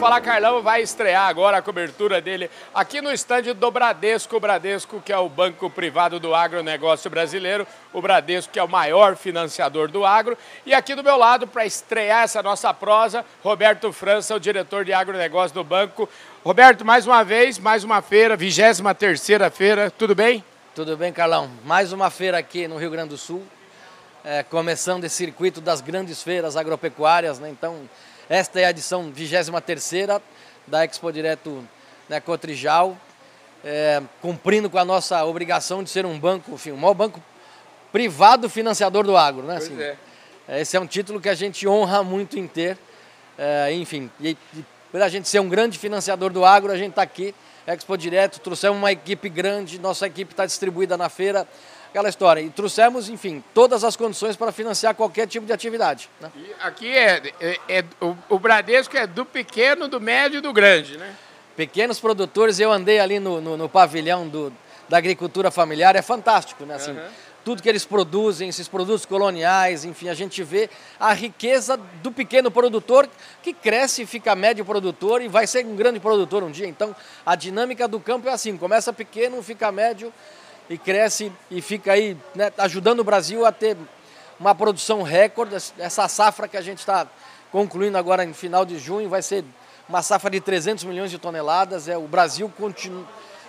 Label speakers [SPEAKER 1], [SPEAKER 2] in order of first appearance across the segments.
[SPEAKER 1] Fala Carlão vai estrear agora a cobertura dele aqui no estande do Bradesco, o Bradesco que é o banco privado do agronegócio brasileiro, o Bradesco que é o maior financiador do agro. E aqui do meu lado, para estrear essa nossa prosa, Roberto França, o diretor de agronegócio do banco. Roberto, mais uma vez, mais uma feira, 23 terceira feira, tudo bem?
[SPEAKER 2] Tudo bem, Carlão. Mais uma feira aqui no Rio Grande do Sul, é, começando esse circuito das grandes feiras agropecuárias, né? Então, esta é a edição 23ª da Expo Direto né, Cotrijal, é, cumprindo com a nossa obrigação de ser um banco, enfim, o maior banco privado financiador do agro, né? Assim, é. Esse é um título que a gente honra muito em ter, é, enfim, e, e por a gente ser um grande financiador do agro, a gente está aqui, Expo Direto, trouxemos uma equipe grande, nossa equipe está distribuída na feira, aquela história. E trouxemos, enfim, todas as condições para financiar qualquer tipo de atividade. Né?
[SPEAKER 1] aqui é, é, é o, o, Bradesco é do pequeno, do médio e do grande, né?
[SPEAKER 2] Pequenos produtores, eu andei ali no, no, no pavilhão do, da agricultura familiar, é fantástico, né? Assim, uhum. Tudo que eles produzem, esses produtos coloniais, enfim, a gente vê a riqueza do pequeno produtor que cresce, fica médio produtor e vai ser um grande produtor um dia. Então, a dinâmica do campo é assim: começa pequeno, fica médio, e cresce e fica aí né, ajudando o Brasil a ter uma produção recorde. Essa safra que a gente está concluindo agora em final de junho vai ser uma safra de 300 milhões de toneladas. É, o Brasil continua,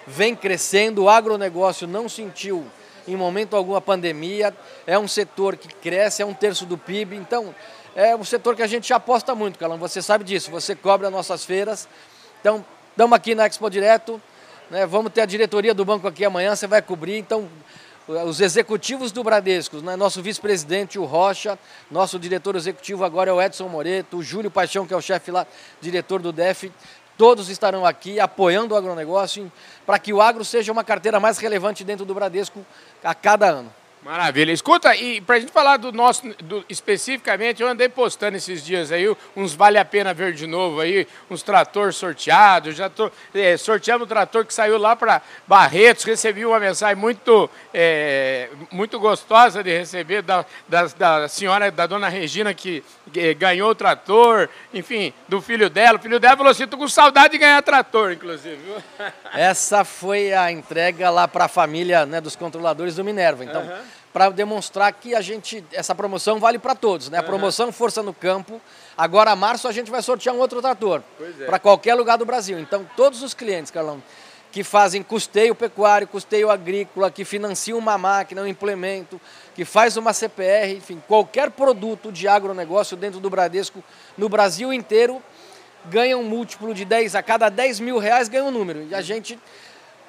[SPEAKER 2] vem crescendo, o agronegócio não sentiu em momento algum a pandemia, é um setor que cresce, é um terço do PIB, então é um setor que a gente aposta muito, Calão, você sabe disso, você cobre as nossas feiras, então estamos aqui na Expo Direto, né? Vamos ter a diretoria do banco aqui amanhã, você vai cobrir. Então, os executivos do Bradesco, né? nosso vice-presidente, o Rocha, nosso diretor executivo agora é o Edson Moreto, o Júlio Paixão, que é o chefe lá, diretor do DEF, todos estarão aqui apoiando o agronegócio para que o agro seja uma carteira mais relevante dentro do Bradesco a cada ano.
[SPEAKER 1] Maravilha. Escuta, e para a gente falar do nosso, do, especificamente, eu andei postando esses dias aí uns vale a pena ver de novo aí, uns trator sorteados, já tô, é, sorteamos um trator que saiu lá para Barretos, recebi uma mensagem muito, é, muito gostosa de receber da, da, da, senhora, da dona Regina, que é, ganhou o trator, enfim, do filho dela. O filho dela falou assim, tô com saudade de ganhar trator, inclusive.
[SPEAKER 2] Essa foi a entrega lá para a família né, dos controladores do Minerva, então... Uhum para demonstrar que a gente essa promoção vale para todos, né? A promoção Força no Campo. Agora, março, a gente vai sortear um outro trator é. para qualquer lugar do Brasil. Então, todos os clientes, Carlão, que fazem custeio pecuário, custeio agrícola, que financiam uma máquina, um implemento, que faz uma CPR, enfim, qualquer produto de agronegócio dentro do Bradesco, no Brasil inteiro, ganha um múltiplo de 10, a cada 10 mil reais ganha um número. E a gente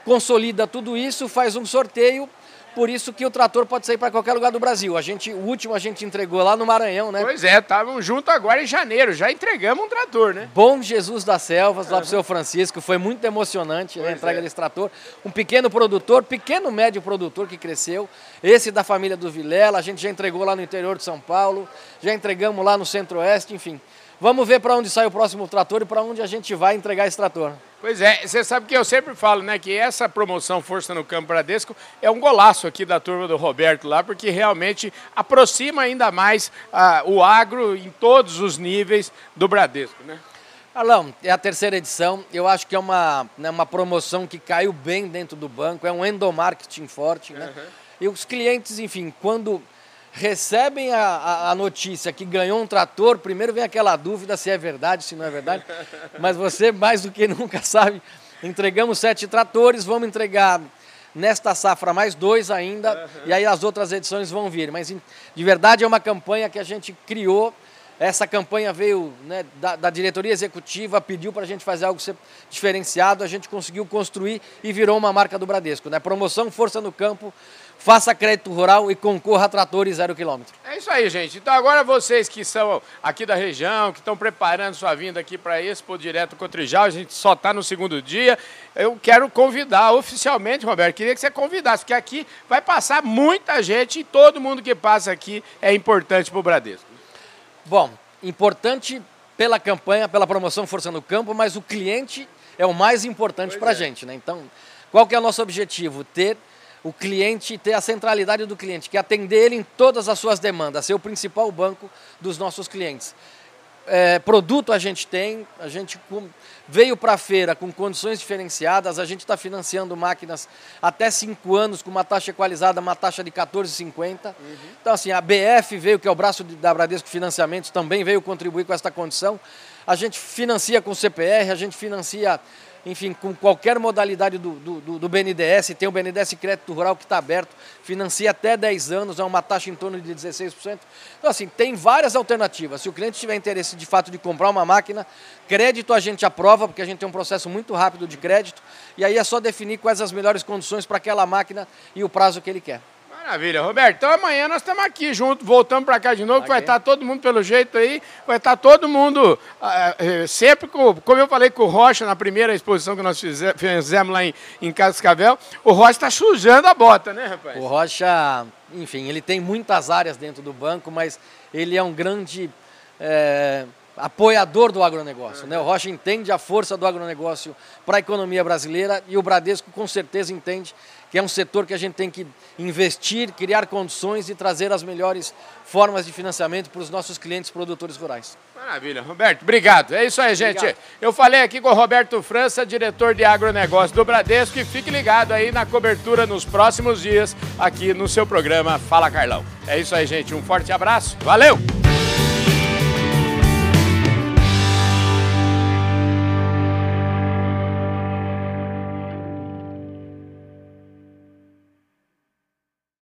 [SPEAKER 2] consolida tudo isso, faz um sorteio por isso que o trator pode sair para qualquer lugar do Brasil. A gente, o último a gente entregou lá no Maranhão, né?
[SPEAKER 1] Pois é, estavam juntos agora em janeiro, já entregamos um trator, né?
[SPEAKER 2] Bom Jesus das Selvas, lá para o seu Francisco, foi muito emocionante né, a entrega é. desse trator. Um pequeno produtor, pequeno médio produtor que cresceu, esse da família do Vilela, a gente já entregou lá no interior de São Paulo, já entregamos lá no Centro-Oeste, enfim. Vamos ver para onde sai o próximo trator e para onde a gente vai entregar esse trator.
[SPEAKER 1] Pois é, você sabe que eu sempre falo, né, que essa promoção Força no Campo Bradesco é um golaço aqui da turma do Roberto lá, porque realmente aproxima ainda mais ah, o agro em todos os níveis do Bradesco, né?
[SPEAKER 2] Alão, é a terceira edição. Eu acho que é uma, né, uma promoção que caiu bem dentro do banco, é um endomarketing forte, né? Uhum. E os clientes, enfim, quando recebem a, a, a, notícia que ganhou um trator, primeiro vem aquela dúvida se é verdade, se não é verdade, mas você mais do que nunca sabe, entregamos sete tratores, vamos entregar nesta safra mais dois ainda, uhum. e aí as outras edições vão vir, mas de verdade é uma campanha que a gente criou, essa campanha veio né, da, da, diretoria executiva, pediu para a gente fazer algo diferenciado, a gente conseguiu construir e virou uma marca do Bradesco. Né? Promoção Força no Campo, faça crédito rural e concorra a tratores zero quilômetro.
[SPEAKER 1] É isso aí, gente. Então agora vocês que são aqui da região, que estão preparando sua vinda aqui para Expo Direto Cotrijal, a gente só está no segundo dia, eu quero convidar oficialmente, Roberto, queria que você convidasse, porque aqui vai passar muita gente e todo mundo que passa aqui é importante para o Bradesco.
[SPEAKER 2] Bom, importante pela campanha, pela promoção Força no Campo, mas o cliente é o mais importante para a é. gente. Né? Então, qual que é o nosso objetivo? Ter o cliente, ter a centralidade do cliente, que é atender ele em todas as suas demandas, ser o principal banco dos nossos clientes. É, produto a gente tem, a gente veio para a feira com condições diferenciadas, a gente está financiando máquinas até 5 anos com uma taxa equalizada, uma taxa de 14,50. Uhum. Então, assim, a BF veio, que é o braço da Bradesco Financiamentos, também veio contribuir com esta condição. A gente financia com CPR, a gente financia enfim, com qualquer modalidade do, do, do BNDES, tem o BNDES Crédito Rural que está aberto, financia até 10 anos, é uma taxa em torno de 16%. Então, assim, tem várias alternativas. Se o cliente tiver interesse de fato de comprar uma máquina, crédito a gente aprova, porque a gente tem um processo muito rápido de crédito, e aí é só definir quais as melhores condições para aquela máquina e o prazo que ele quer.
[SPEAKER 1] Maravilha, Roberto. Então amanhã nós estamos aqui juntos, voltamos para cá de novo, okay. vai estar todo mundo pelo jeito aí, vai estar todo mundo uh, sempre, com, como eu falei com o Rocha na primeira exposição que nós fizemos, fizemos lá em, em Cascavel, o Rocha está sujando a bota, né, rapaz?
[SPEAKER 2] O Rocha, enfim, ele tem muitas áreas dentro do banco, mas ele é um grande... É apoiador do agronegócio. Né? O Rocha entende a força do agronegócio para a economia brasileira e o Bradesco com certeza entende que é um setor que a gente tem que investir, criar condições e trazer as melhores formas de financiamento para os nossos clientes produtores rurais.
[SPEAKER 1] Maravilha, Roberto, obrigado. É isso aí, gente. Obrigado. Eu falei aqui com o Roberto França, diretor de agronegócio do Bradesco, e fique ligado aí na cobertura nos próximos dias aqui no seu programa Fala Carlão. É isso aí, gente. Um forte abraço. Valeu!